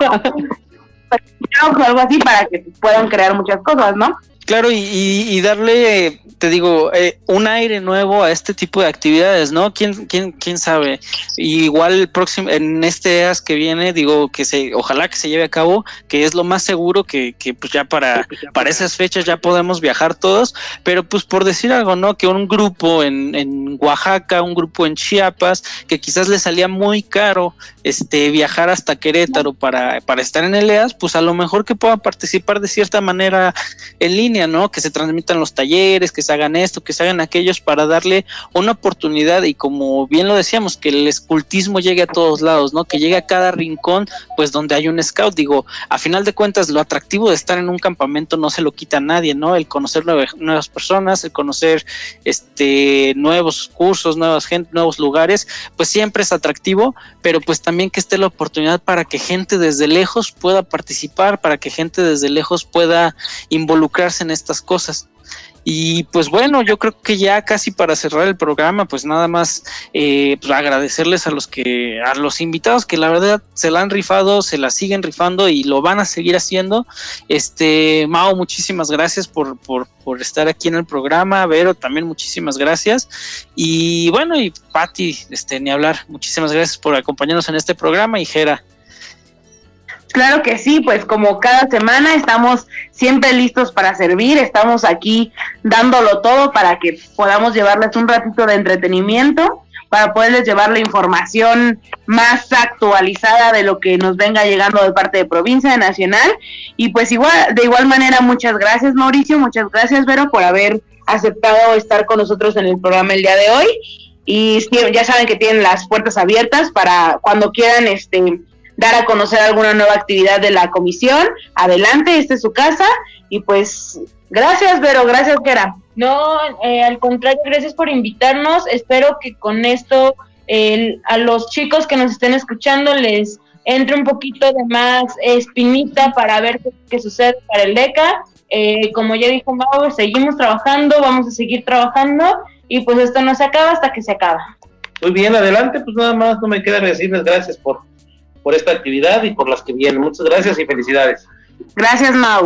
algo así para que puedan crear muchas cosas, ¿no? Claro, y, darle, te digo, eh, un aire nuevo a este tipo de actividades, ¿no? ¿Quién, quién, quién sabe? igual el próximo, en este EAS que viene, digo que se, ojalá que se lleve a cabo, que es lo más seguro que, que pues ya para, para esas fechas ya podemos viajar todos, pero pues por decir algo, ¿no? Que un grupo en, en Oaxaca, un grupo en Chiapas, que quizás le salía muy caro este viajar hasta Querétaro para, para estar en el EAS, pues a lo mejor que puedan participar de cierta manera en línea ¿no? Que se transmitan los talleres, que se hagan esto, que se hagan aquellos para darle una oportunidad y como bien lo decíamos, que el escultismo llegue a todos lados, ¿no? Que llegue a cada rincón, pues donde hay un scout. Digo, a final de cuentas, lo atractivo de estar en un campamento no se lo quita a nadie, ¿no? El conocer nuevas personas, el conocer este nuevos cursos, nuevas gente, nuevos lugares, pues siempre es atractivo, pero pues también que esté la oportunidad para que gente desde lejos pueda participar, para que gente desde lejos pueda involucrarse en estas cosas. Y pues bueno, yo creo que ya casi para cerrar el programa, pues nada más eh, pues agradecerles a los que, a los invitados que la verdad se la han rifado, se la siguen rifando y lo van a seguir haciendo. Este, Mao, muchísimas gracias por, por, por estar aquí en el programa. Vero, también muchísimas gracias. Y bueno, y Patti, este, ni hablar, muchísimas gracias por acompañarnos en este programa y Jera. Claro que sí, pues como cada semana estamos siempre listos para servir, estamos aquí dándolo todo para que podamos llevarles un ratito de entretenimiento, para poderles llevar la información más actualizada de lo que nos venga llegando de parte de provincia, de nacional. Y pues igual, de igual manera, muchas gracias Mauricio, muchas gracias Vero por haber aceptado estar con nosotros en el programa el día de hoy. Y ya saben que tienen las puertas abiertas para cuando quieran este dar a conocer alguna nueva actividad de la comisión. Adelante, esta es su casa y pues gracias, Vero, gracias, Kera. No, eh, al contrario, gracias por invitarnos. Espero que con esto a los chicos que nos estén escuchando les entre un poquito de más espinita para ver qué, sucede para el DECA. Eh, como ya dijo Mau, seguimos trabajando, vamos a seguir trabajando y pues esto no se acaba hasta que se acaba. Muy bien, adelante, pues nada más no me queda decirles gracias por por esta actividad y por las que vienen. Muchas gracias y felicidades. Gracias, Mau.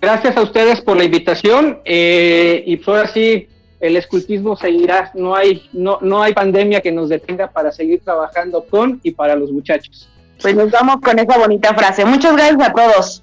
Gracias a ustedes por la invitación eh, y por pues así el escultismo seguirá. No hay, no, no hay pandemia que nos detenga para seguir trabajando con y para los muchachos. Pues nos vamos con esa bonita frase. Muchas gracias a todos.